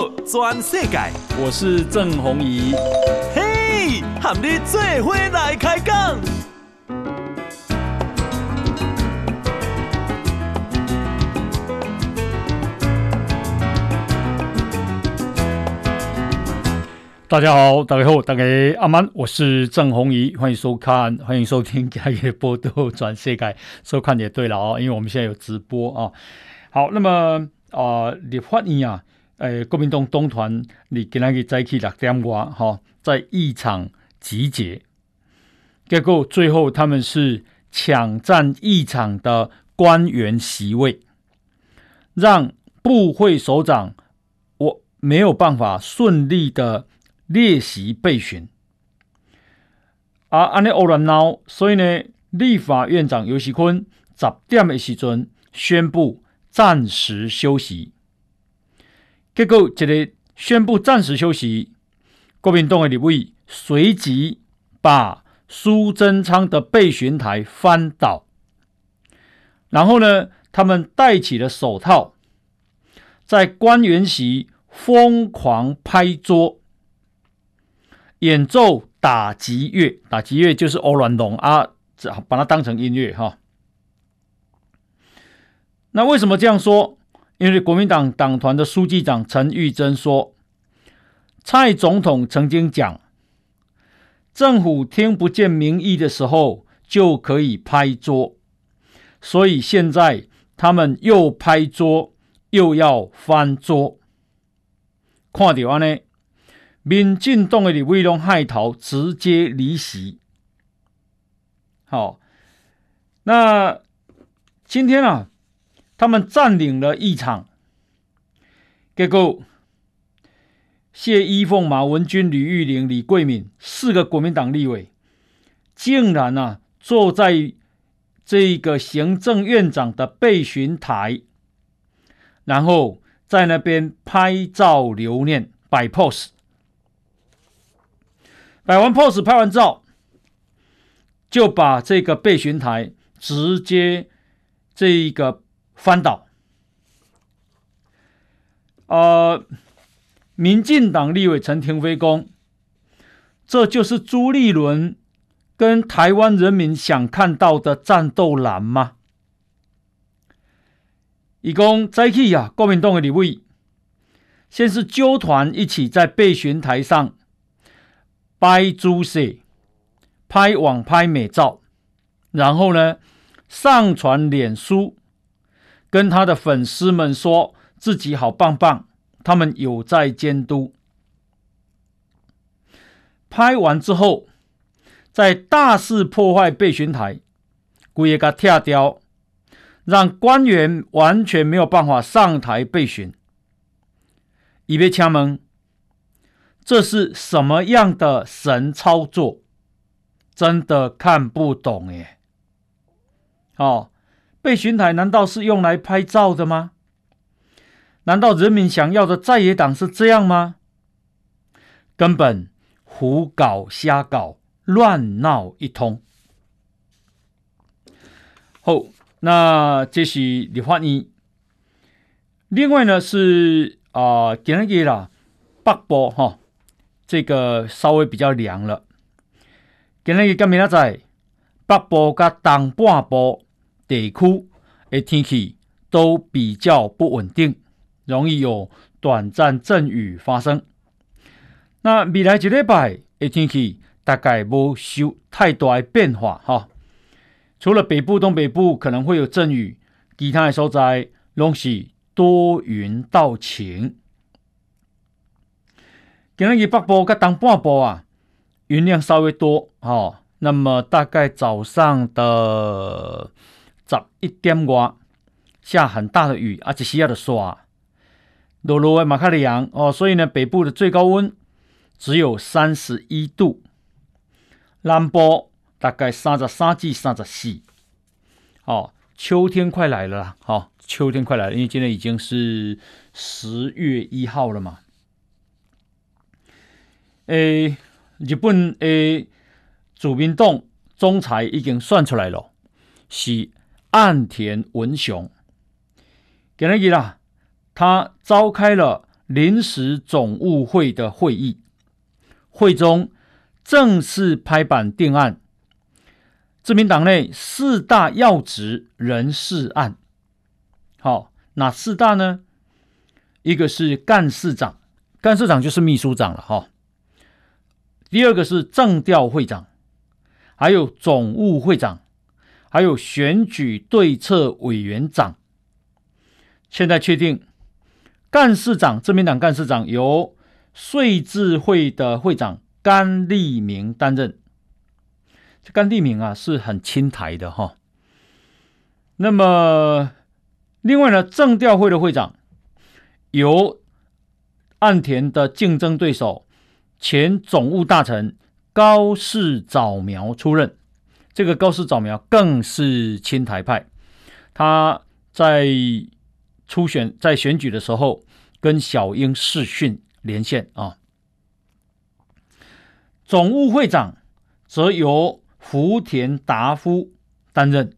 报全世界，我是郑宏仪。嘿，和你做伙来开讲。大家好，大家好，大家阿曼，我是郑宏仪，欢迎收看，欢迎收听《今日报道全世界》，收看也对了哦，因为我们现在有直播啊。好，那么啊，立法院啊，诶，国民党党团你今天去早起六点外哈，在议场集结，结果最后他们是抢占议场的官员席位，让部会首长我没有办法顺利的。列席备询，啊，安尼欧乱闹，所以呢，立法院长游锡坤十点的时阵宣布暂时休息。结果，这个宣布暂时休息，国民党的立委随即把苏贞昌的备询台翻倒，然后呢，他们戴起了手套，在官员席疯狂拍桌。演奏打击乐，打击乐就是欧乱龙啊，把它当成音乐哈。那为什么这样说？因为国民党党团的书记长陈玉珍说，蔡总统曾经讲，政府听不见民意的时候就可以拍桌，所以现在他们又拍桌又要翻桌，看到安呢？民进党的立委害逃，直接离席。好，那今天啊，他们占领了一场，结果谢依凤、马文君、吕玉玲、李贵敏四个国民党立委，竟然啊坐在这个行政院长的备询台，然后在那边拍照留念，摆 pose。摆完 pose，拍完照，就把这个备询台直接这一个翻倒。呃，民进党立委陈亭妃说，这就是朱立伦跟台湾人民想看到的战斗蓝吗？一共在起啊，国民党的立委先是揪团一起在备询台上。拍姿势，拍网拍美照，然后呢，上传脸书，跟他的粉丝们说自己好棒棒，他们有在监督。拍完之后，在大肆破坏备询台，故意给它拆掉，让官员完全没有办法上台备询，以备枪门。这是什么样的神操作？真的看不懂耶！哦，被巡台难道是用来拍照的吗？难道人民想要的在野党是这样吗？根本胡搞瞎搞，乱闹一通。好，那这是立法院。另外呢是啊，今日啦，北部哈。这个稍微比较凉了。今日跟明仔载，北部跟东半部地区的天气都比较不稳定，容易有短暂阵雨发生。那未来一礼拜的天气大概不受太大的变化哈。除了北部、东北部可能会有阵雨，其他的所在拢是多云到晴。今日北部跟东半部啊，云量稍微多哦。那么大概早上的十一点外下很大的雨，而且需要的刷，落落的马卡里昂哦。所以呢，北部的最高温只有三十一度，南部大概三十三至三十四。哦，秋天快来了啦！哦，秋天快来了，因为今天已经是十月一号了嘛。诶，日本诶，自民党总裁已经算出来了，是岸田文雄。今日啦，他召开了临时总务会的会议，会中正式拍板定案，自民党内四大要职人事案。好，哪四大呢？一个是干事长，干事长就是秘书长了哈。第二个是政调会长，还有总务会长，还有选举对策委员长。现在确定，干事长，自民党干事长由税制会的会长甘立明担任。这甘立明啊是很亲台的哈。那么，另外呢，政调会的会长由岸田的竞争对手前总务大臣高市早苗出任。这个高市早苗更是亲台派，他在。初选在选举的时候，跟小英视讯连线啊。总务会长则由福田达夫担任，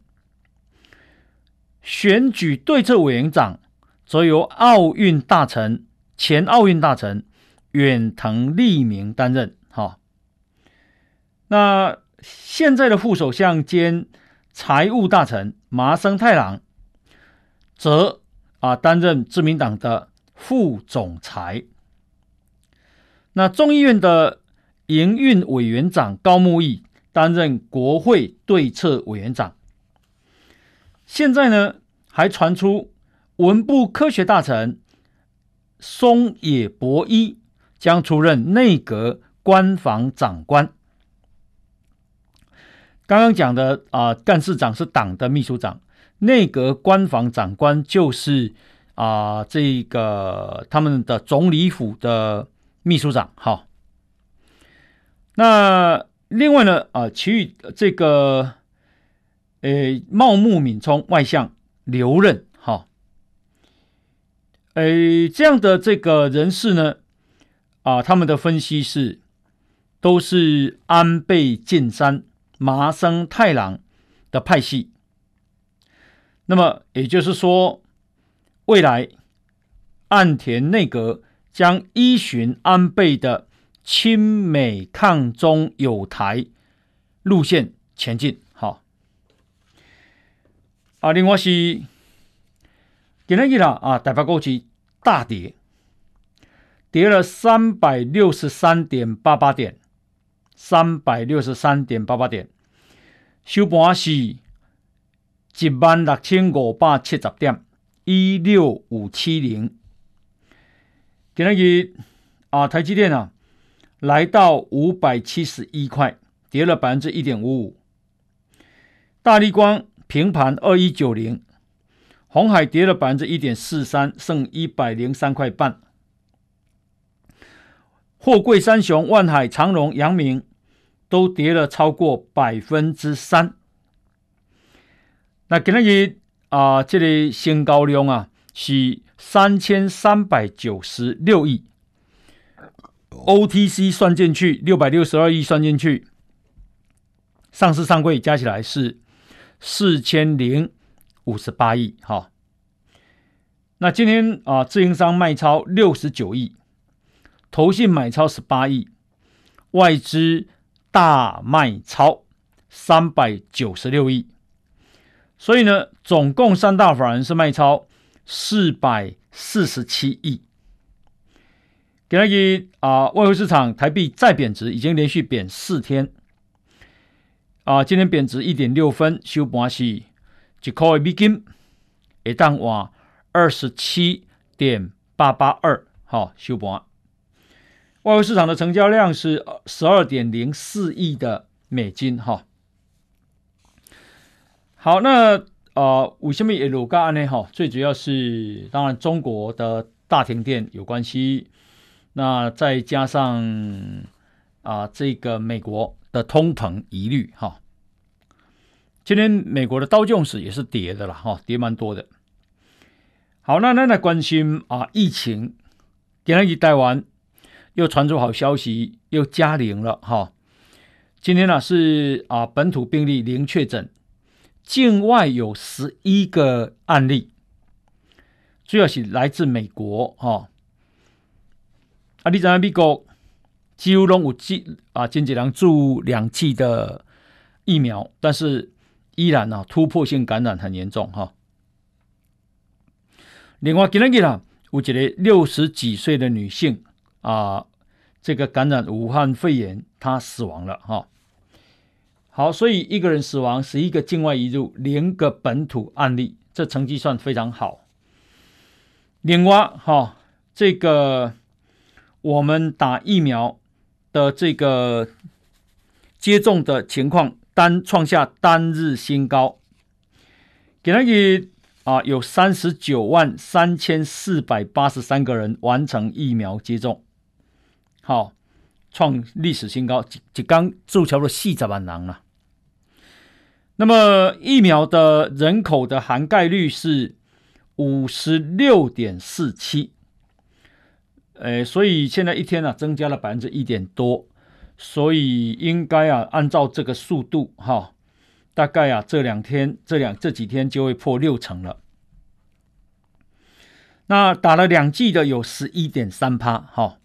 选举对策委员长则由奥运大臣、前奥运大臣远藤利明担任。哈，那现在的副首相兼财务大臣麻生太郎则。啊，担任自民党的副总裁。那众议院的营运委员长高木毅担任国会对策委员长。现在呢，还传出文部科学大臣松野博一将出任内阁官房长官。刚刚讲的啊，干事长是党的秘书长。内阁官房长官就是啊、这个他们的总理府的秘书长。好，那另外呢，啊、其余这个，呃，茂木敏充外相留任。好，呃，这样的这个人士呢，啊、他们的分析是，都是安倍晋三、麻生太郎的派系。那么也就是说，未来岸田内阁将依循安倍的亲美抗中友台路线前进。好，啊，另外是今天啦啊，台北股市大跌，跌了三百六十三点八八点，三百六十三点八八点，收盘是。一万六千五百七十点，一六五七零。今日啊，台积电啊，来到五百七十一块，跌了百分之一点五五。大立光平盘二一九零，红海跌了百分之一点四三，剩一百零三块半。货柜三雄万海、长荣、阳明都跌了超过百分之三。那今日啊，这里新高量啊是三千三百九十六亿，OTC 算进去六百六十二亿算进去，上市上柜加起来是四千零五十八亿。哈，那今天啊，自营商卖超六十九亿，投信买超十八亿，外资大卖超三百九十六亿。所以呢，总共三大法人是卖超四百四十七亿。给那个啊，外汇市场台币再贬值，已经连续贬四天。啊，今天贬值一点六分，收盘是一块美金，一当换二十七点八八二。好，收盘。外汇市场的成交量是十二点零四亿的美金。哈。好，那呃，为什么会落价呢？哈，最主要是当然中国的大停电有关系，那再加上啊、呃，这个美国的通膨疑虑哈。今天美国的道琼斯也是跌的了哈，跌蛮多的。好，那那来关心啊，疫情，今天一台湾又传出好消息，又加零了哈。今天呢是啊，本土病例零确诊。境外有十一个案例，主要是来自美国哈。啊，你知影美国几乎拢有几啊，经济量注两剂的疫苗，但是依然啊突破性感染很严重哈。另外，今天啊，有一个六十几岁的女性啊，这个感染武汉肺炎，他死亡了哈。好，所以一个人死亡，十一个境外移入，零个本土案例，这成绩算非常好。另外，哈，这个我们打疫苗的这个接种的情况单创下单日新高，给那个。啊，有三十九万三千四百八十三个人完成疫苗接种，好，创历史新高，就刚做桥了四十万人了。那么疫苗的人口的涵盖率是五十六点四七，所以现在一天呢、啊、增加了百分之一点多，所以应该啊按照这个速度哈。大概啊，这两天、这两这几天就会破六成了。那打了两剂的有十一点三趴，哈。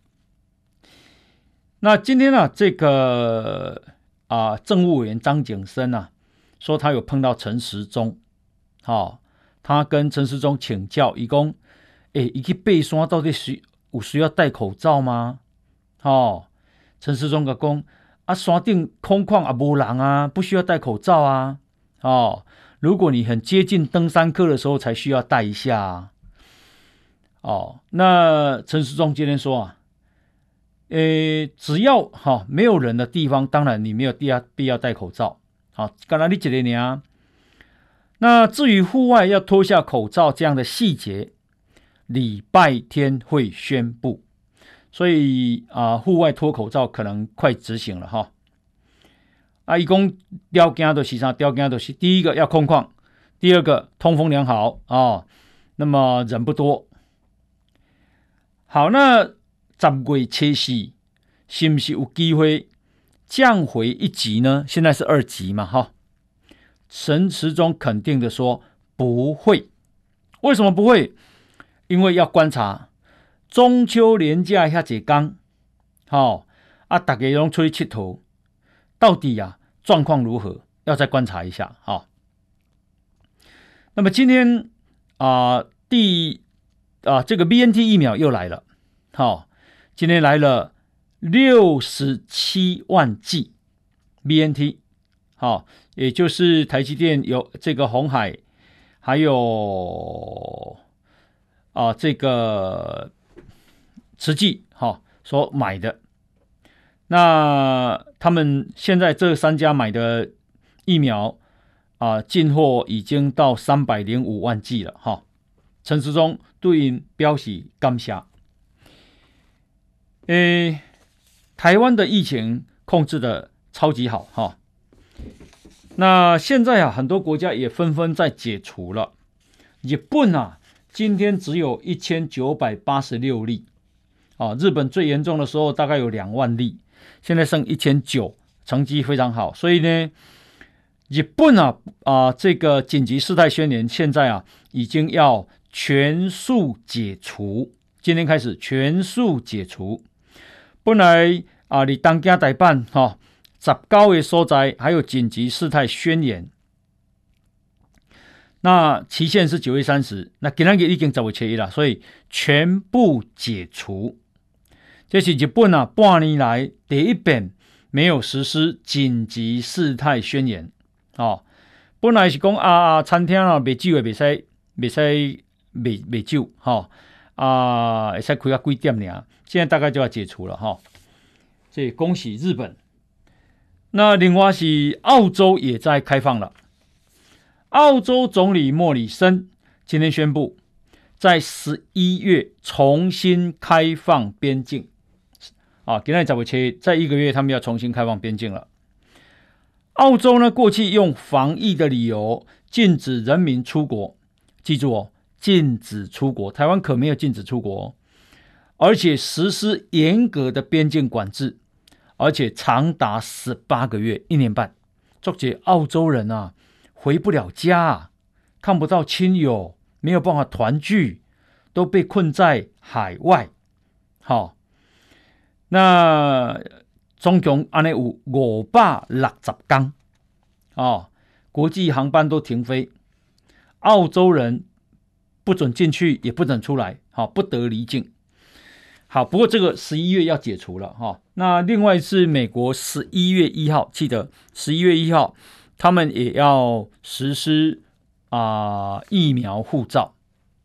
那今天呢、啊，这个啊，政务委员张景生啊，说他有碰到陈时中，好，他跟陈时中请教，一共，哎，一去背山到底需有需要戴口罩吗？哦，陈时中个讲。啊，山顶空旷啊，无人啊，不需要戴口罩啊。哦，如果你很接近登山客的时候，才需要戴一下啊。哦，那陈时中今天说啊，诶，只要哈、没有人的地方，当然你没有必要必要戴口罩。好，刚才你讲的你啊。那至于户外要脱下口罩这样的细节，礼拜天会宣布。所以啊，户外脱口罩可能快执行了哈。啊，一共条件都是啥？条件都是第一个要空旷，第二个通风良好啊、那么人不多。好，那十月七夕是不是有机会降回一级呢？现在是二级嘛哈。陈时中肯定的说不会。为什么不会？因为要观察。中秋连假下几天，好啊，大家拢出去佚佗，到底呀、啊、状况如何？要再观察一下，好。那么今天啊、第啊这个 BNT 疫苗又来了，好，今天来了六十七万剂 BNT，好，也就是台积电有这个鸿海，还有啊这个。实际哈所买的，那他们现在这三家买的疫苗啊，进货已经到三百零五万剂了哈。陈时中对应表示感谢。诶，台湾的疫情控制的超级好哈。那现在啊，很多国家也纷纷在解除了。日本啊，今天只有一千九百八十六例。啊，日本最严重的时候大概有两万例，现在剩一千九，成绩非常好。所以呢，日本啊啊，这个紧急事态宣言现在啊已经要全数解除，今天开始全数解除。本来啊，你当家代办哈，十九个所在还有紧急事态宣言，那期限是九月三十，那今天已经十月七日了，所以全部解除。这是日本啊，半年来第一遍没有实施紧急事态宣言。哦，本来是讲啊啊，餐厅啊卖酒的袂使袂使卖卖酒，哈、哦、啊，会使开到几点呢？现在大概就要解除了哈。所以恭喜日本。那另外是澳洲也在开放了。澳洲总理莫里森今天宣布，在十一月重新开放边境。啊，今天早期在一个月，他们要重新开放边境了。澳洲呢，过去用防疫的理由禁止人民出国，记住哦，禁止出国。台湾可没有禁止出国，而且实施严格的边境管制，而且长达十八个月，一年半。作者澳洲人啊，回不了家，看不到亲友，没有办法团聚，都被困在海外。好。那总共安尼有五百六十天哦，国际航班都停飞，澳洲人不准进去，也不准出来，好、哦，不得离境。好，不过这个十一月要解除了哈、哦。那另外是美国十一月一号，记得十一月一号，他们也要实施啊、疫苗护照。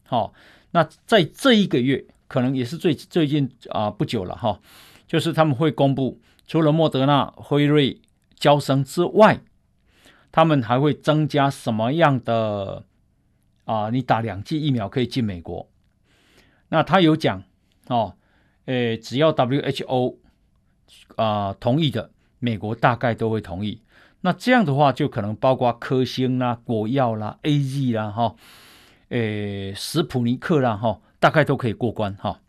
好、哦，那在这一个月，可能也是最最近啊、不久了哈、哦，就是他们会公布，除了莫德纳、辉瑞、交生之外，他们还会增加什么样的啊、你打两剂疫苗可以进美国。那他有讲哦。诶，只要 WHO 啊、同意的，美国大概都会同意。那这样的话，就可能包括科兴啦、国药啦、AZ 啦、哈，诶，史普尼克啦、哈，大概都可以过关哈。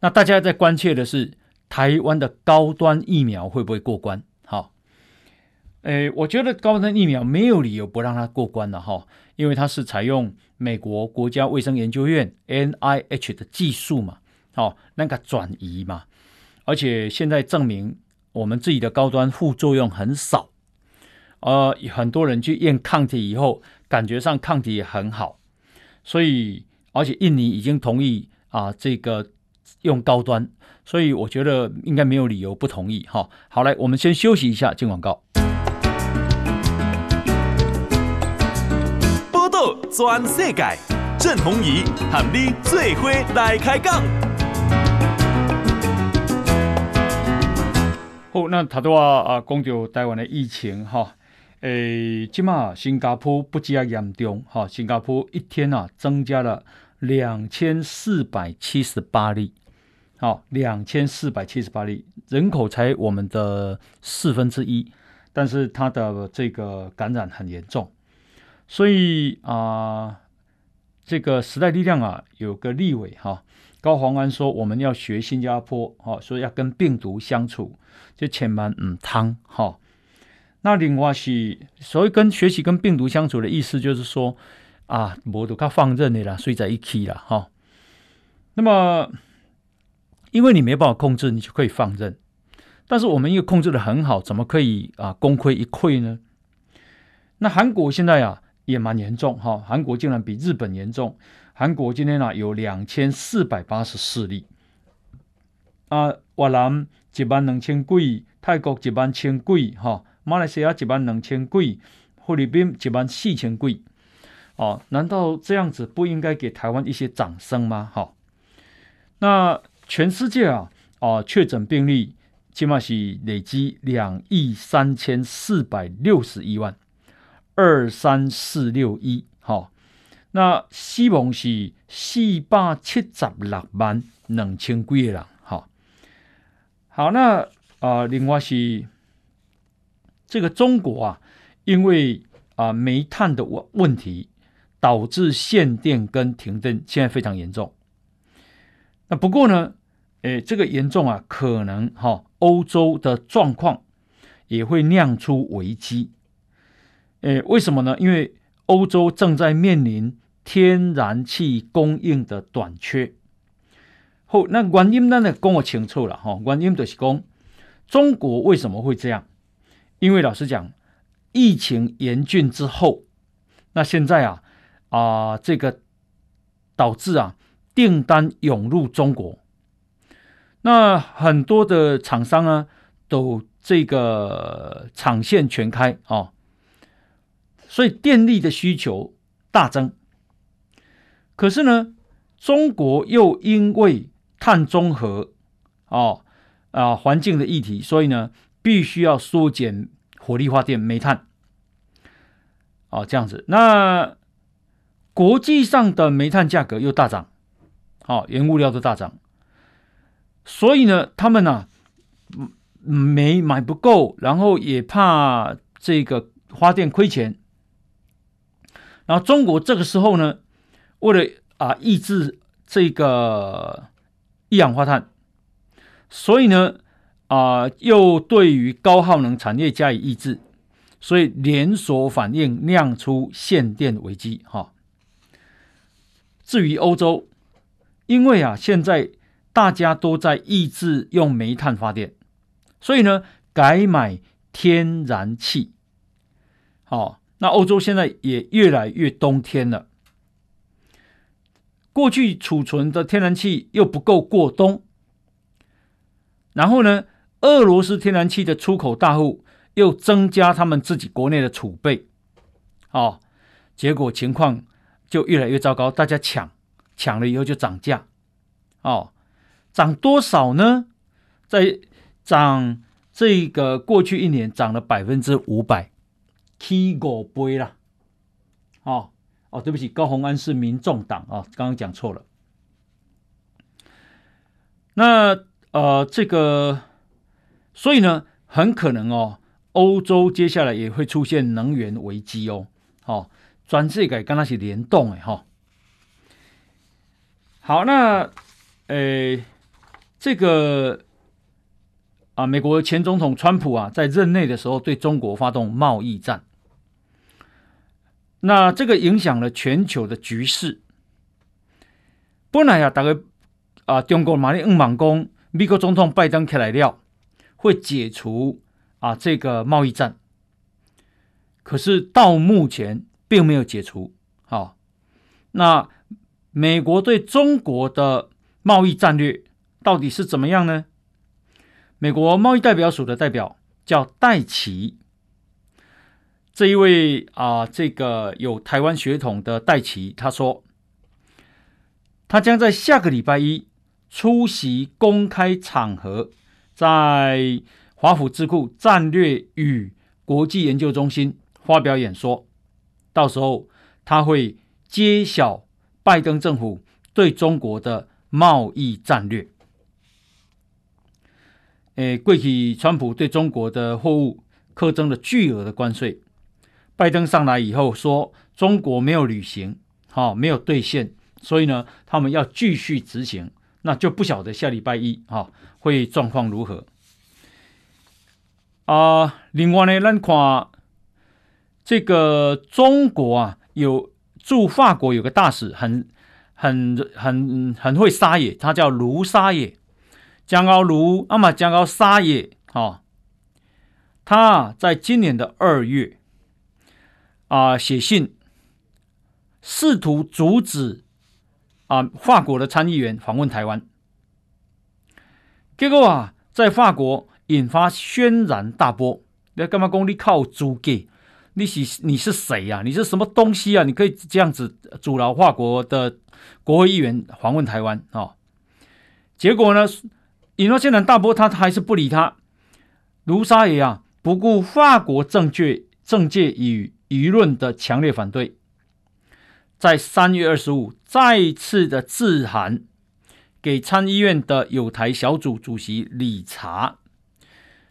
那大家在关切的是，台湾的高端疫苗会不会过关？哈，诶，我觉得高端疫苗没有理由不让它过关的哈，因为它是采用美国国家卫生研究院 NIH 的技术嘛。哦，那个转移嘛，而且现在证明我们自己的高端副作用很少，呃，很多人去验抗体以后，感觉上抗体也很好，所以而且印尼已经同意啊，这个用高端，所以我觉得应该没有理由不同意哈。好，来，我们先休息一下，进广告。报道全世界，郑弘仪和你最伙来开讲。好，那他都话啊，讲到台湾的疫情哈，诶，今嘛新加坡不加严重哈，新加坡一天啊增加了两千四百七十八例，好，两千四百七十八例，人口才我们的四分之一，但是他的这个感染很严重，所以啊，这个时代力量啊有个立委哈。高黄安说：“我们要学新加坡，哈，所以要跟病毒相处，就千万唔通，哈。那另外是，所谓跟学习跟病毒相处的意思，就是说啊，无就较放任你啦，睡在一起啦，哈。那么，因为你没办法控制，你就可以放任。但是我们又控制得很好，怎么可以啊功亏一篑呢？那韩国现在啊也蛮严重，哈，韩国竟然比日本严重。”韩国今天呢、啊、有两千四百八十四例，啊，越南一万两千几，泰国一万千几，哈，马来西亚一万两千几，菲律宾一万四千几，哦，难道这样子不应该给台湾一些掌声吗？哈，那全世界啊，啊，确诊病例起码是累积两亿三千四百六十一万，二三四六一，哈。那死亡是四百七十六万两千几个人，好，好，那啊、另外是这个中国啊，因为啊、煤炭的问问题，导致限电跟停电，现在非常严重。那不过呢，诶，这个严重啊，可能哈、欧洲的状况也会酿出危机。诶，为什么呢？因为欧洲正在面临。天然气供应的短缺，好，那原因呢？跟我清楚了哈。原因就是讲，中国为什么会这样？因为老实讲，疫情严峻之后，那现在啊啊、呃，这个导致啊订单涌入中国，那很多的厂商啊都这个厂线全开啊、哦，所以电力的需求大增。可是呢，中国又因为碳中和，哦啊环境的议题，所以呢，必须要缩减火力发电、煤炭，哦这样子。那国际上的煤炭价格又大涨，哦原物料都大涨，所以呢，他们呢、煤买不够，然后也怕这个发电亏钱，然后中国这个时候呢。为了啊抑制这个一氧化碳，所以呢啊又对于高耗能产业加以抑制，所以连锁反应酿出限电危机哈。至于欧洲，因为啊现在大家都在抑制用煤炭发电，所以呢，改买天然气。好，那欧洲现在也越来越冬天了。过去储存的天然气又不够过冬，然后呢，俄罗斯天然气的出口大户又增加他们自己国内的储备，哦，结果情况就越来越糟糕，大家抢，抢了以后就涨价，哦，涨多少呢？在涨这个过去一年涨了百分之五百，起五倍了，哦哦，对不起，高虹安是民众党啊，哦，刚刚讲错了。那呃，这个。所以呢，很可能哦，欧洲接下来也会出现能源危机哦。好，转世界跟它是联动的哈。好，那呃，这个啊，美国前总统川普啊，在任内的时候对中国发动贸易战，那这个影响了全球的局势。本来啊，大概啊，中国马里五莽工，美国总统拜登起来料。会解除啊这个贸易战，可是到目前并没有解除。好，那美国对中国的贸易战略到底是怎么样呢？美国贸易代表署的代表叫戴琪，这一位啊这个有台湾血统的戴琪，他说，他将在下个礼拜一出席公开场合。在华府智库战略与国际研究中心发表演说，到时候他会揭晓拜登政府对中国的贸易战略。诶，过去川普对中国的货物课征了巨额的关税，拜登上来以后说中国没有履行，好，没有兑现，所以呢，他们要继续执行。那就不晓得下礼拜一哈会状况如何啊？另外呢，咱看这个中国啊，有驻法国有个大使很，很很很会撒野，他叫卢撒野，江高卢阿玛江高撒野哈。他在今年的二月啊写信，试图阻止。啊，法国的参议员访问台湾，结果啊，在法国引发轩然大波。你干嘛讲你靠租给？你是你是谁呀、啊？你是什么东西啊？你可以这样子阻挠法国的国会议员访问台湾啊、哦？结果呢，引发轩然大波，他还是不理他。卢沙野啊，不顾法国政界政界与舆论的强烈反对。在三月二十五，再次的致函给参议院的友台小组主席理查。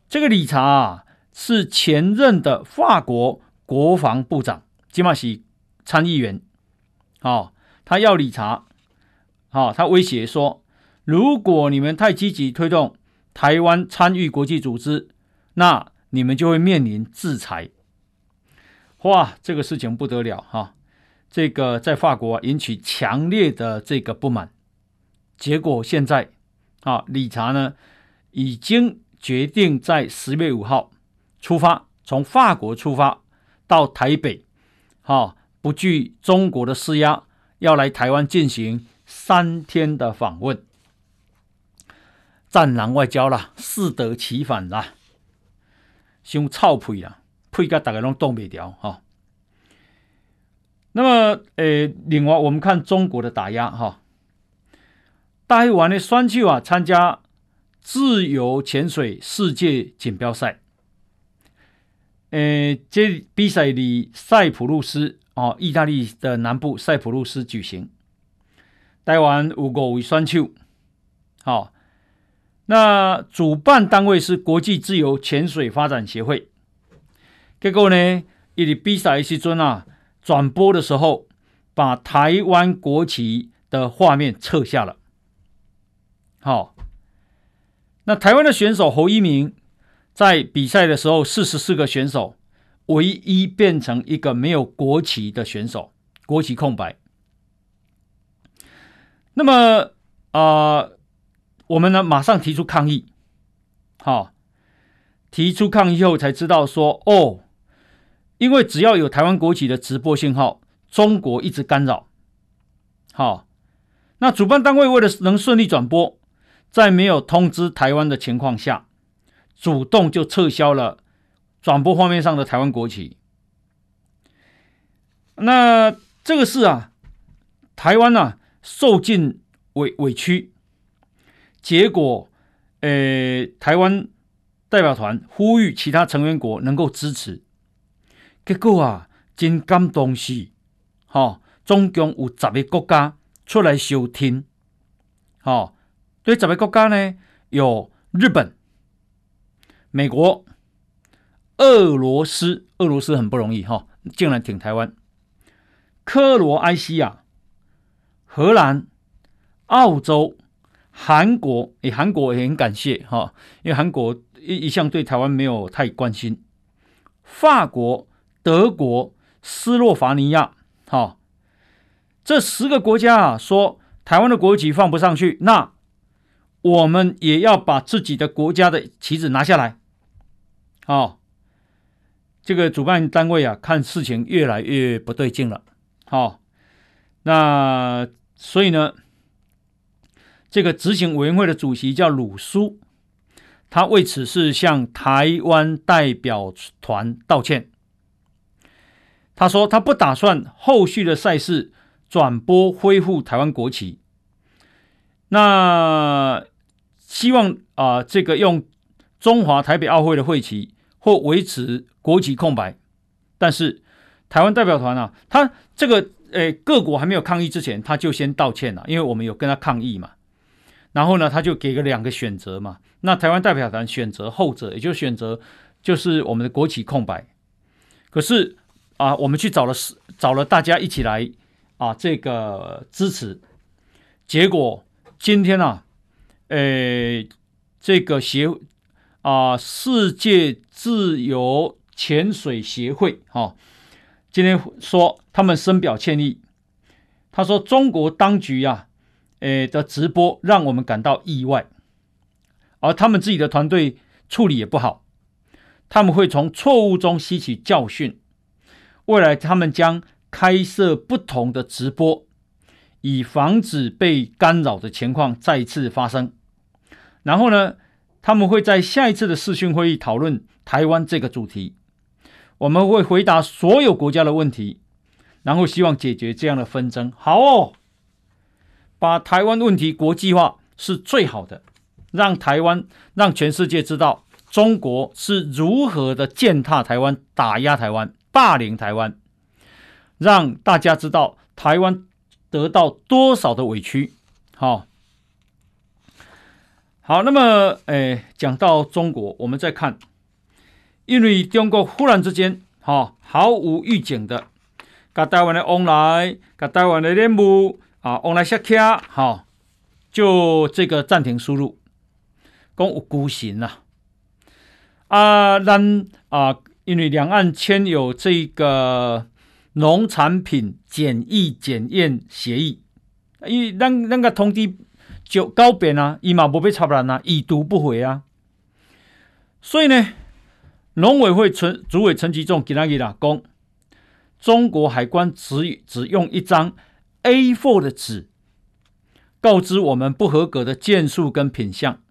这个理查啊，是前任的法国国防部长，基马西参议员。哦，他要理查，哦，他威胁说，如果你们太积极推动台湾参与国际组织，那你们就会面临制裁。哇，这个事情不得了哈！这个在法国引起强烈的这个不满，结果现在啊，理查呢已经决定在十月五号出发，从法国出发到台北，哈，不惧中国的施压，要来台湾进行三天的访问，战狼外交啦，适得其反啦，伤臭屁啦，屁甲大家拢挡不掉哈。那么，呃，另外我们看中国的打压哈，大黑湾的选手啊参加自由潜水世界锦标赛，呃，这比赛里塞浦路斯哦，意大利的南部塞浦路斯举行，台湾有五位选手，好，那主办单位是国际自由潜水发展协会，结果呢，伊里比赛的时阵啊。转播的时候，把台湾国旗的画面撤下了。好，那台湾的选手侯一鸣在比赛的时候，四十四个选手唯一变成一个没有国旗的选手，国旗空白。那么啊、我们呢马上提出抗议，好，提出抗议后才知道说哦，因为只要有台湾国旗的直播信号，中国一直干扰，好，那主办单位为了能顺利转播，在没有通知台湾的情况下，主动就撤销了转播画面上的台湾国旗。那这个事啊，台湾啊受尽委委屈，结果，呃，台湾代表团呼吁其他成员国能够支持，结果啊，真感动是，哈、哦，总共有十个国家出来收听，哈、哦，对十个国家呢，有日本、美国、俄罗斯，俄罗斯很不容易哈、哦，竟然挺台湾。克罗埃西亚、荷兰、澳洲、韩国，诶，韩国也很感谢哈，因为韩国一一向对台湾没有太关心。法国、德国、斯洛伐尼亚，哈，这十个国家啊，说台湾的国旗放不上去，那我们也要把自己的国家的旗子拿下来。好，这个主办单位啊，看事情越来越不对劲了。好，那所以呢，这个执行委员会的主席叫鲁苏，他为此事向台湾代表团道歉。他说他不打算后续的赛事转播恢复台湾国旗，那希望啊、这个用中华台北奥会的会旗或维持国旗空白，但是。台湾代表团啊，他这个诶，各国还没有抗议之前，他就先道歉了，因为我们有跟他抗议嘛。然后呢，他就给个两个选择嘛。那台湾代表团选择后者，也就选择就是我们的国旗空白。可是啊，我们去找了找了大家一起来啊，这个支持。结果今天呢、啊，诶，这个协啊，世界自由潜水协会哈。啊今天说他们深表歉意。他说中国当局呀、啊，诶的直播让我们感到意外，而他们自己的团队处理也不好。他们会从错误中吸取教训，未来他们将开设不同的直播，以防止被干扰的情况再次发生。然后呢，他们会在下一次的视讯会议讨论台湾这个主题。我们会回答所有国家的问题，然后希望解决这样的纷争。好哦，把台湾问题国际化是最好的，让台湾让全世界知道中国是如何的践踏台湾、打压台湾、霸凌台湾，让大家知道台湾得到多少的委屈。好，好，那么，诶，讲到中国，我们再看。因为中国忽然之间，哈，毫无预警的，把台湾的往来，把台湾的任务啊，往来下卡，哈，就这个暂停输入，讲有孤行呐，啊，咱啊，因为两岸签有这个农产品检疫检验协议，因为咱咱个通知就告别啊，伊嘛无被插人啊，已读不回啊，所以呢。农委会陈主委陈吉仲给他给他讲，中国海关只只用一张 A4 的纸，告知我们不合格的件数跟品相，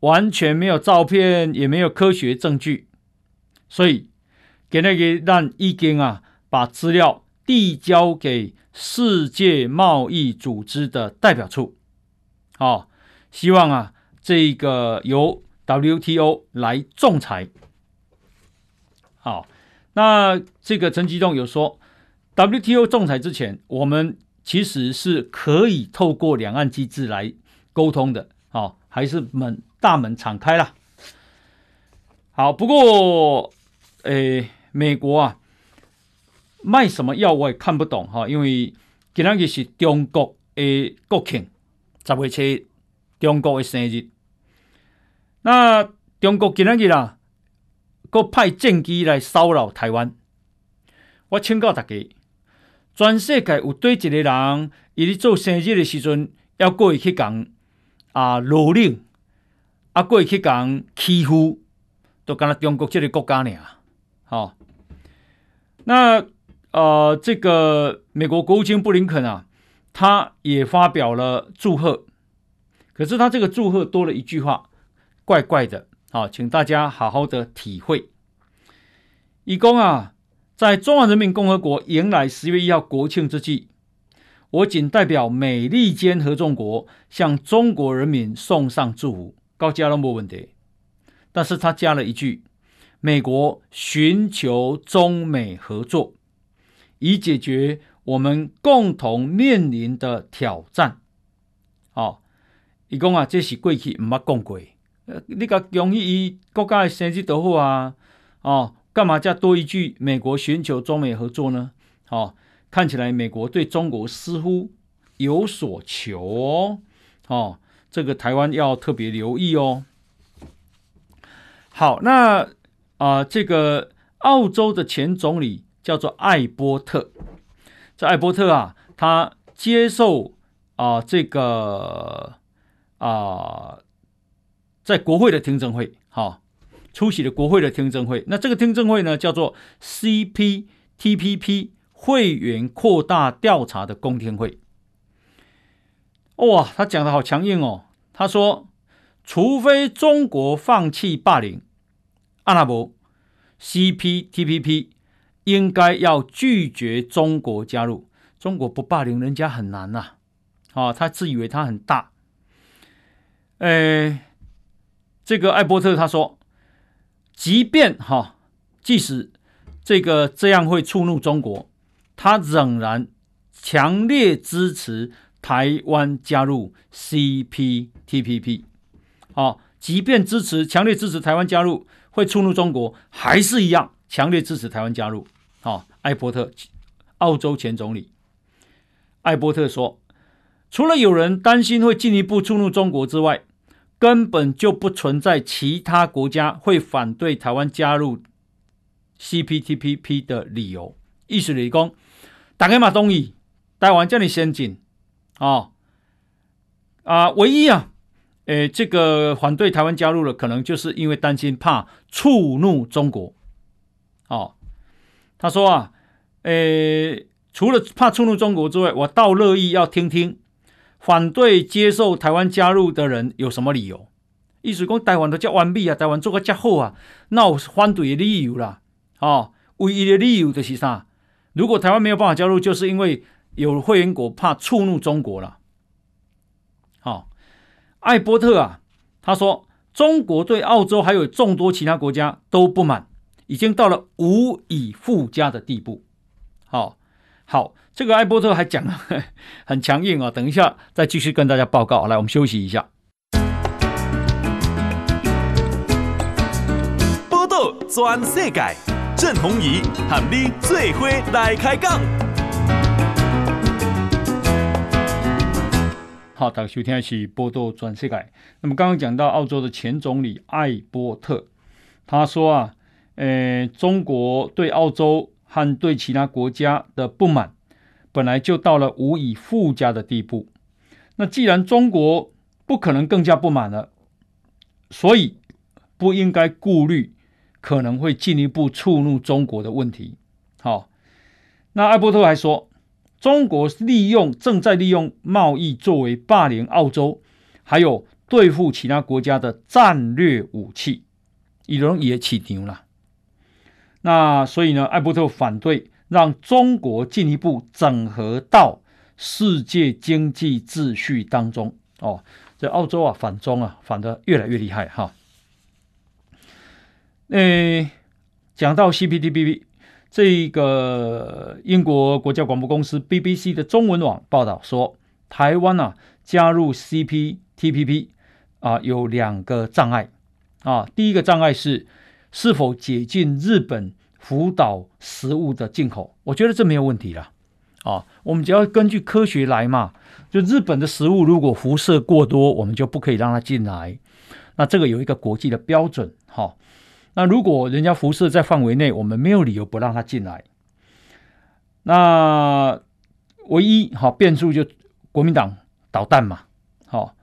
完全没有照片，也没有科学证据，所以给那个让已经啊把资料递交给世界贸易组织的代表处，哦，希望啊这个由 WTO 来仲裁。好，那这个陈吉仲有说，WTO 仲裁之前，我们其实是可以透过两岸机制来沟通的。好，还是门大门敞开了。好，不过，诶，美国啊，卖什么药我也看不懂哈，因为今仔日是中国的国庆，十月七，中国的生日。那中国今仔日啦。阁派战机来骚扰台湾，我请教大家，全世界有对一个人，伊咧做生日的时阵，要过去去讲啊蹂躏，啊过去讲欺负，都敢若中国这个国家呢，好、那呃这个美国国务卿布林肯啊，他也发表了祝贺，可是他这个祝贺多了一句话，怪怪的，好、请大家好好的体会。以公啊，在中华人民共和国迎来十月一号国庆之际。我谨代表美利坚合众国向中国人民送上祝福，高加了没问题。但是他加了一句：美国寻求中美合作，以解决我们共同面临的挑战。哦，伊讲啊，这是过去唔捌讲过。你个容易国家的生意都好啊，哦，干嘛加多一句美国寻求中美合作呢？哦。看起来美国对中国似乎有所求哦，哦，这个台湾要特别留意哦。好，那啊、这个澳洲的前总理叫做艾波特，这艾波特啊，他接受啊、这个啊、在国会的听证会，哈、出席了国会的听证会。那这个听证会呢，叫做 CPTPP。会员扩大调查的公听会，哇，他讲的好强硬哦。他说，除非中国放弃霸凌，阿拉伯 CPTPP 应该要拒绝中国加入。中国不霸凌人家很难呐，啊，哦，他自以为他很大。诶，这个艾伯特他说，即便哈，哦，即使这个这样会触怒中国。他仍然强烈支持台湾加入 CPTPP。好，即便支持强烈支持台湾加入会触怒中国，还是一样强烈支持台湾加入。好，艾伯特，澳洲前总理艾伯特说，除了有人担心会进一步触怒中国之外，根本就不存在其他国家会反对台湾加入 CPTPP 的理由。意思是讲。大家嘛同意，台湾叫你先进，啊啊，唯一啊，诶，这个反对台湾加入了，可能就是因为担心怕触怒中国，哦，他说啊，诶，除了怕触怒中国之外，我倒乐意要听听反对接受台湾加入的人有什么理由。意思讲台湾都叫完美啊，台湾做个较好啊，那有反对的理由啦，哦，唯一的理由就是啥？如果台湾没有办法加入，就是因为有会员国怕触怒中国了。艾波特啊，他说中国对澳洲还有众多其他国家都不满，已经到了无以复加的地步。好，好，这个艾波特还讲了 很强硬啊，等一下再继续跟大家报告。来，我们休息一下。报道全世界。郑弘仪喊你最伙来开讲。好，大家收听的是报道全世界。那么刚刚讲到澳洲的前总理艾波特，他说啊，呃，中国对澳洲和对其他国家的不满，本来就到了无以复加的地步。那既然中国不可能更加不满了，所以不应该顾虑。可能会进一步触怒中国的问题。好，那艾伯特还说，中国利用正在利用贸易作为霸凌澳洲，还有对付其他国家的战略武器，已经也起牛了。那所以呢，艾伯特反对让中国进一步整合到世界经济秩序当中。哦，这澳洲啊，反中啊，反的越来越厉害哈。诶，讲到 CPTPP，这个英国国家广播公司 BBC 的中文网报道说，台湾啊加入 CPTPP 啊有两个障碍。啊，第一个障碍是是否解禁日本福岛食物的进口，我觉得这没有问题了啊，我们只要根据科学来嘛，就日本的食物如果辐射过多，我们就不可以让它进来，那这个有一个国际的标准，哈。那如果人家辐射在范围内，我们没有理由不让他进来。那唯一好变数就国民党导弹嘛，好。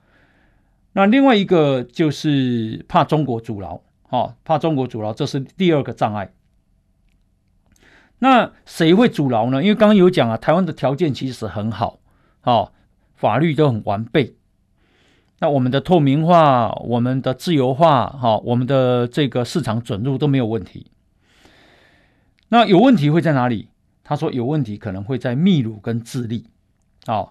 那另外一个就是怕中国阻挠，哦，怕中国阻挠，这是第二个障碍。那谁会阻挠呢？因为刚刚有讲啊，台湾的条件其实很好，哦，法律都很完备。那我们的透明化、我们的自由化、哈，我们的这个市场准入都没有问题。那有问题会在哪里？他说有问题可能会在秘鲁跟智利，啊，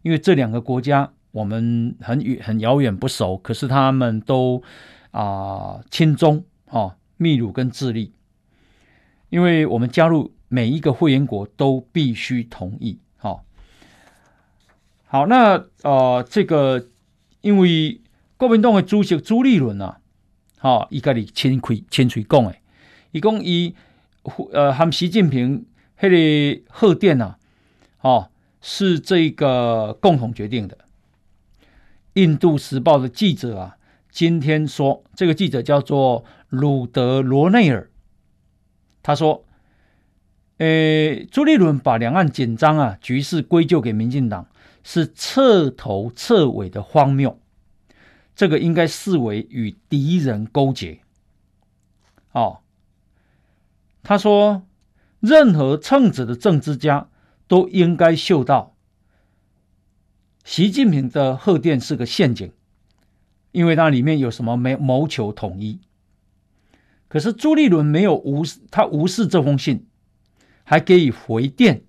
因为这两个国家我们很远很遥远不熟，可是他们都啊亲中啊，秘鲁跟智利，因为我们加入每一个会员国都必须同意，好，好，那呃这个。因为国民党的主席朱立伦啊，哈，伊家己亲开亲嘴讲诶，伊讲伊呃和习近平迄个贺电呐，哦，是这个共同决定的。印度时报的记者啊，今天说，这个记者叫做鲁德罗内尔，他说，诶，朱立伦把两岸紧张啊局势归咎给民进党。是彻头彻尾的荒谬，这个应该视为与敌人勾结。哦，他说，任何称职的政治家都应该嗅到，习近平的贺电是个陷阱，因为它里面有什么没谋求统一。可是朱立伦没有无视，他无视这封信，还给予回电。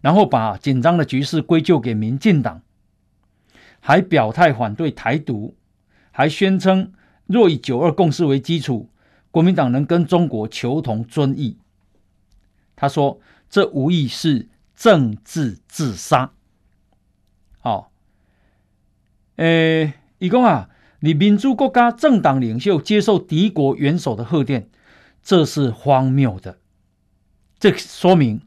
然后把紧张的局势归咎给民进党，还表态反对台独，还宣称若以九二共识为基础，国民党能跟中国求同尊异。他说：“这无疑是政治自杀。”好，诶，伊讲啊，你民主国家政党领袖接受敌国元首的贺电，这是荒谬的。这说明。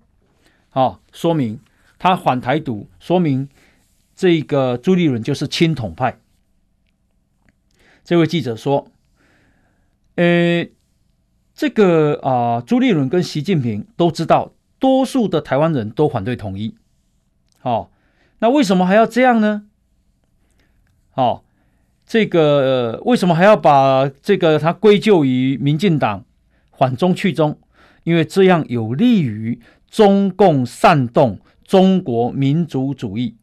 哦，说明他反台独，说明这个朱立伦就是亲统派。这位记者说：“呃，这个啊、朱立伦跟习近平都知道，多数的台湾人都反对统一。哦，那为什么还要这样呢？哦，这个、为什么还要把这个他归咎于民进党反中去中？因为这样有利于。”中共煽动中国民族主义，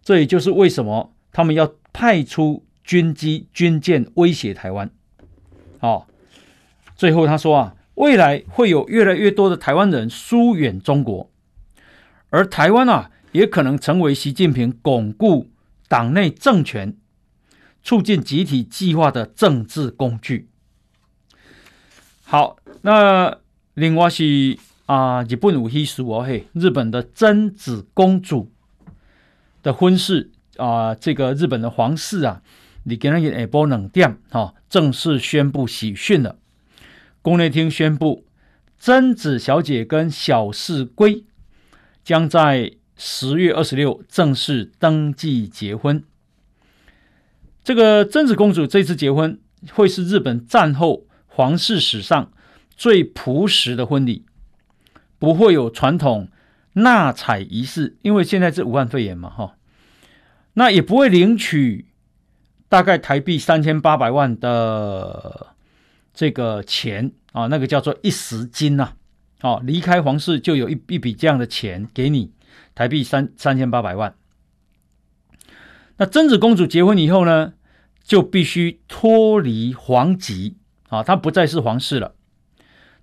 这也就是为什么他们要派出军机、军舰威胁台湾。好，最后他说啊，未来会有越来越多的台湾人疏远中国，而台湾啊，也可能成为习近平巩固党内政权、促进集体计划的政治工具。好，那另外是。啊，日本有 hissu 哦嘿，日本的真子公主的婚事啊，这个日本的皇室啊，你给他一下晡两点哈，正式宣布喜讯了。宫内厅宣布，真子小姐跟小室圭将在十月二十六正式登记结婚。这个真子公主这次结婚会是日本战后皇室史上最朴实的婚礼。不会有传统纳采仪式，因为现在是武汉肺炎嘛，哈，那也不会领取大概台币三千八百万的这个钱啊，那个叫做一时金呐，哦，离开皇室就有一一笔这样的钱给你，台币三三千八百万。那贞子公主结婚以后呢，就必须脱离皇籍啊，她不再是皇室了，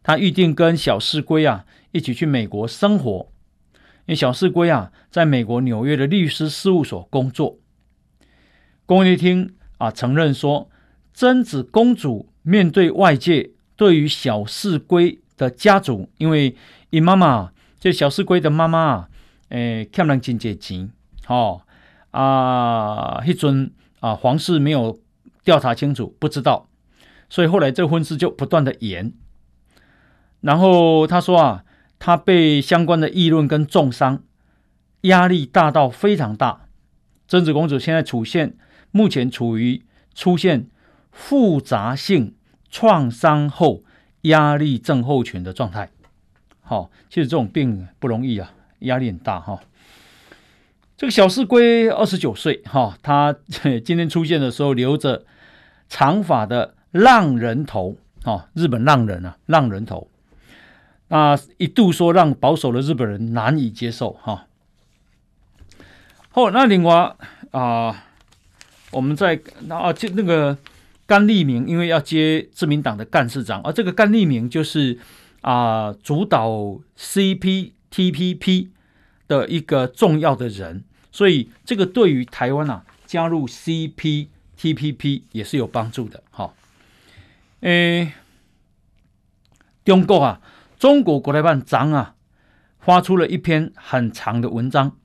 他预定跟小室圭啊。一起去美国生活，因为小室圭啊，在美国纽约的律师事务所工作。宫内厅啊承认说，真子公主面对外界对于小室圭的家族，因为伊妈妈这小室圭的妈妈啊，诶欠人真济钱，哦啊，迄阵啊皇室没有调查清楚，不知道，所以后来这婚事就不断的延。然后他说啊。他被相关的议论跟重伤，压力大到非常大。真子公主现在处现，目前处于出现复杂性创伤后压力症候群的状态。好，其实这种病不容易啊，压力很大哈。这个小室圭二十九岁，哈，他今天出现的时候留着长发的浪人头，哈，日本浪人啊，浪人头，那一度说让保守的日本人难以接受，哈。好，那另外啊，我们在那啊，就那个甘利明，因为要接自民党的干事长，而、啊、这个甘利明就是啊，主导 CPTPP 的一个重要的人。所以，这个对于台湾啊加入 CPTPP 也是有帮助的。好，诶，中国啊，中国国台办长啊发出了一篇很长的文章，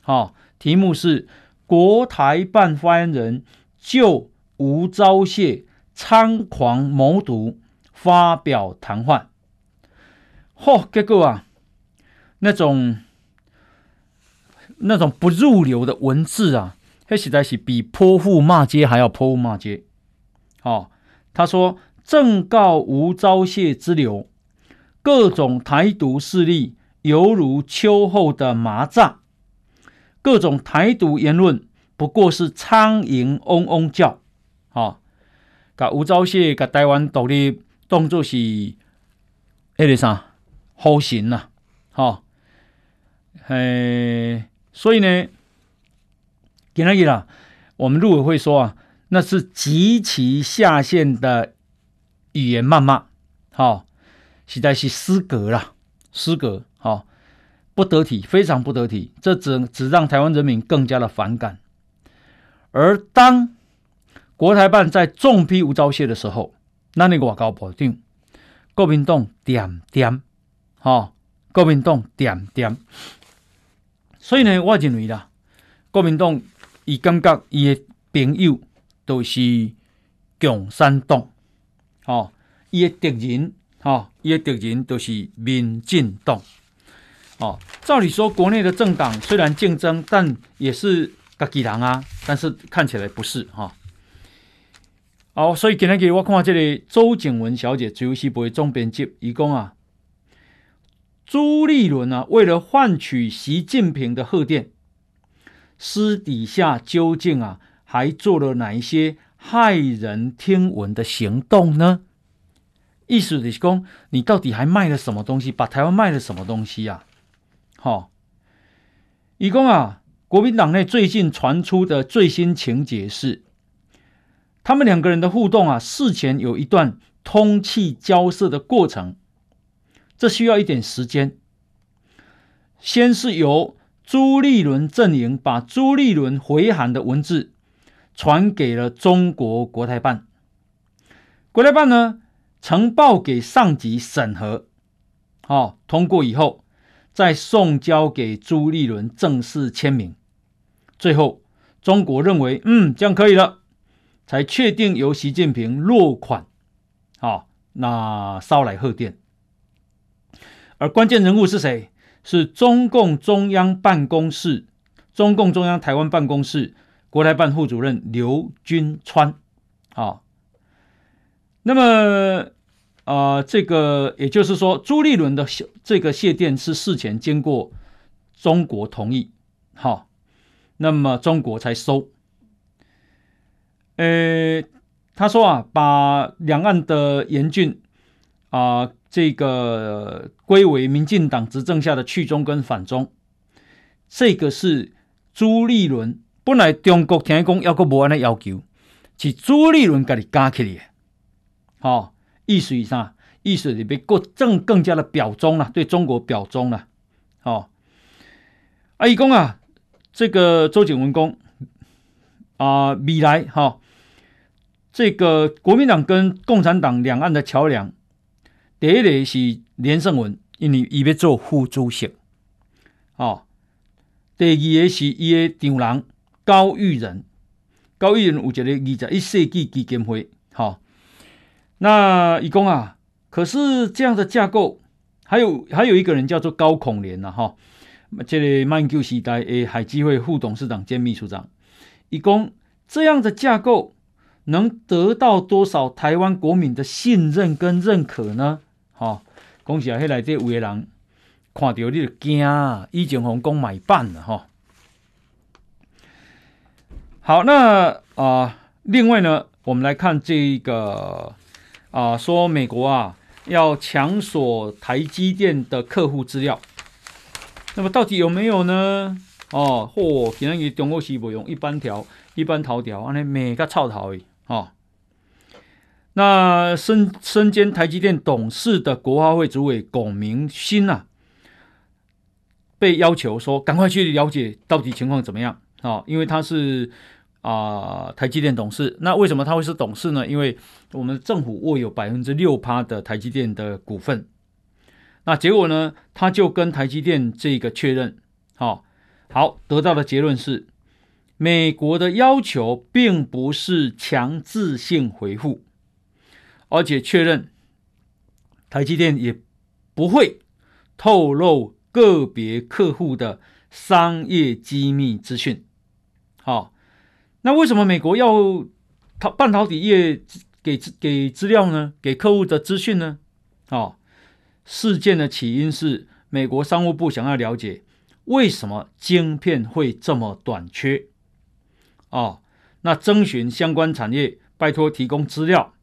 好，题目是“国台办发言人就吴钊燮猖狂谋独发表谈话”。嚯，结果啊，那种。那种不入流的文字啊，他实在是比泼妇骂街还要泼妇骂街。哦，他说：“正告吴钊燮之流，各种台独势力犹如秋后的蚂蚱，各种台独言论不过是苍蝇嗡嗡叫。哦”，把吴钊燮把台湾独立当作是那个啥好行呐？哈，嘿。所以呢，给那个啦，我们陆委会说啊，那是极其下限的语言谩骂，好、哦，实在是失格了，失格，好、哦，不得体，非常不得体，这只只让台湾人民更加的反感。而当国台办在重批吴钊燮的时候，那那个外交部长，国民党点点，好、哦，国民党点点。所以呢，我认为啦，国民党伊感觉伊的朋友都是共产党，哦，伊的敌人，哦，伊的敌人都是民进党，哦，照理说，国内的政党虽然竞争，但也是自己人啊，但是看起来不是哈。哦，所以今天给我看这里，周景文小姐自由时报总编辑，伊讲啊。朱立伦、啊，为了换取习近平的贺电，私底下究竟啊还做了哪一些骇人听闻的行动呢？意思是说，你到底还卖了什么东西？把台湾卖了什么东西呀、啊？好、哦，一共啊，国民党内最近传出的最新情节是，他们两个人的互动啊，事前有一段通气交涉的过程。这需要一点时间。先是由朱立伦阵营把朱立伦回函的文字传给了中国国台办，国台办呢呈报给上级审核，哦，通过以后再送交给朱立伦正式签名。最后，中国认为嗯这样可以了，才确定由习近平落款，好，那捎来贺电。而关键人物是谁？是中共中央办公室、中共中央台湾办公室国台办副主任刘军川。啊，那么啊、这个也就是说，朱立伦的这个谢电是事前经过中国同意，好，那么中国才收。呃，他说啊，把两岸的严峻啊。这个归为民进党执政下的去中跟反中，这个是朱立伦本来中国听讲要个无安的要求，是朱立伦给你加起来，好、哦，意思啥？意思是比更正更加的表忠了，对中国表忠了，好、哦，阿姨公啊，这个周景文公啊，未来哈、哦，这个国民党跟共产党两岸的桥梁。第一个是连胜文，因为伊要做副主席。哦，第二个是伊的长人高育仁，高育仁有一个二十一世纪基金会。哦，那伊讲啊，可是这样的架构，还有还有一个人叫做高孔廉呐，哈、这个马英九时代诶海基会副董事长兼秘书长，伊讲这样的架构能得到多少台湾国民的信任跟认可呢？好，恭喜啊！迄内底有个人看到你就惊啊！以前红讲买办了哈。好，那啊、另外呢，我们来看这个啊、说美国啊要强锁台积电的客户资料，那么到底有没有呢？哦，嚯、哦，今天中国西不用一般条、一般头条，安尼每个臭头的哦。那身身兼台积电董事的国发会主委龚明鑫啊，被要求说赶快去了解到底情况怎么样啊、哦？因为他是啊、台积电董事，那为什么他会是董事呢？因为我们政府握有百分之六趴的台积电的股份。那结果呢，他就跟台积电这个确认，好、好，得到的结论是，美国的要求并不是强制性回复。而且确认，台积电也不会透露个别客户的商业机密资讯。好，那为什么美国要他半导体业给给资料呢？给客户的资讯呢？好，事件的起因是美国商务部想要了解为什么晶片会这么短缺。哦，那征询相关产业，拜托提供资料。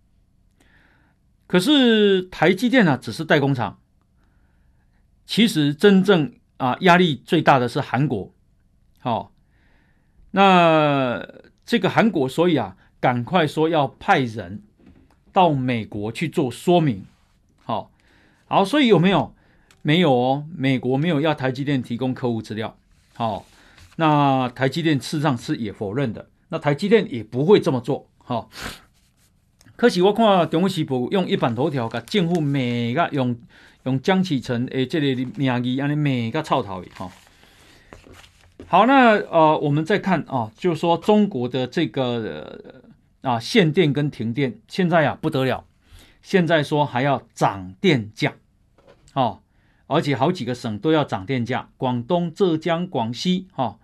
可是台积电呢、啊，只是代工厂。其实真正啊压力最大的是韩国。好、哦，那这个韩国所以啊，赶快说要派人到美国去做说明。好、好，所以有没有？没有哦，美国没有要台积电提供客户资料。好、那台积电事实上是也否认的。那台积电也不会这么做。好、可是我看《中国时报》用一版头条，把政府每个用用江启臣诶这个名义，安尼每个臭头的哈。好，那呃，我们再看啊、就是说中国的这个、呃、啊限电跟停电，现在啊不得了，现在说还要涨电价，哦，而且好几个省都要涨电价，广东、浙江、广西哈、哦，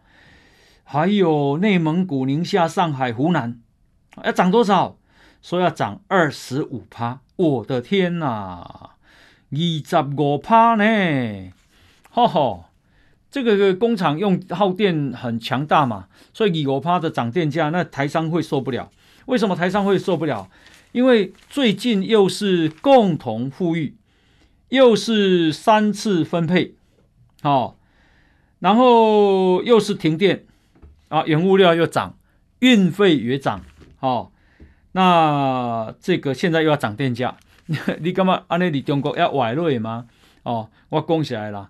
还有内蒙古、宁夏、上海、湖南，要涨多少？说要涨二十五趴，我的天哪，二十五趴呢？哈哈，这个工厂用耗电很强大嘛，所以二五趴的涨电价，那台商会受不了。为什么台商会受不了？因为最近又是共同富裕，又是三次分配，好，然后又是停电啊，原物料又涨，运费也涨，好。那这个现在又要涨电价，你干嘛？安内你中国要歪瑞吗？哦，我讲起来了，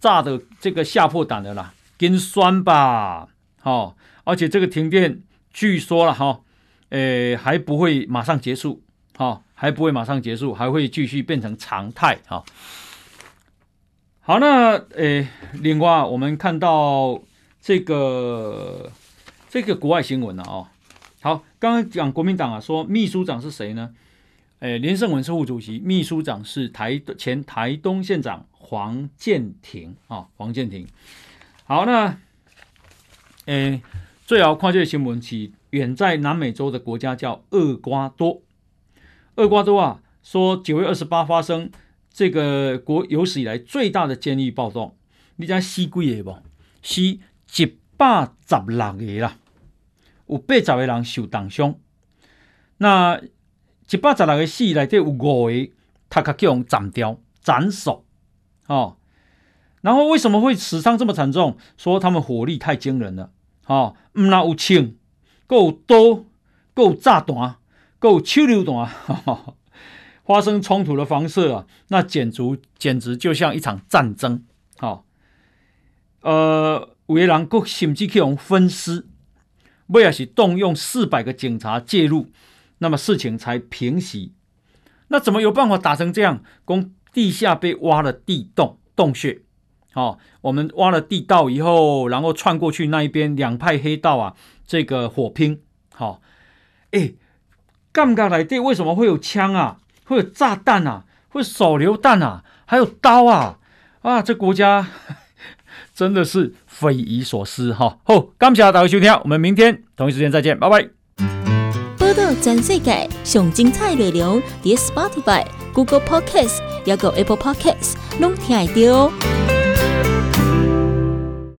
炸的这个吓破胆的啦，跟酸吧，好、哦，而且这个停电据说了哈，诶、还不会马上结束，好、哦，还不会马上结束，还会继续变成常态，哈、哦。好，那诶，另外我们看到这个这个国外新闻了哦。好，刚刚讲国民党啊，说秘书长是谁呢？诶，连胜文是副主席，秘书长是台前台东县长黄建庭啊，黄建庭。好，那诶，最后看这个新闻，是远在南美洲的国家叫厄瓜多。厄瓜多啊，说九月二十八发生这个国有史以来最大的监狱暴动，你知死几个不？死一百十六个啦。有八十个人受重伤，那一百十六个死里底有五个他可叫人斩掉斩首哦。然后为什么会死伤这么惨重？说他们火力太惊人了，哦，唔那有枪，够多，够炸弹，够手榴弹，发生冲突的方式啊，那简直简直就像一场战争，哦，呃，有的人够甚至去用分尸。为了是动用四百个警察介入，那么事情才平息。那怎么有办法打成这样？供地下被挖了地洞洞穴，好、哦，我们挖了地道以后，然后窜过去那一边，两派黑道啊，这个火拼。好、哦，哎，干干来对，为什么会有枪啊？会有炸弹啊？会手榴弹啊？还有刀啊？啊，这国家。真的是匪夷所思哈！好，感谢大家收听，我们明天同一时间再见，拜拜。报道全世界上精彩内容，点 Spotify、Google Podcast 还有 Apple Podcasts，拢听得到。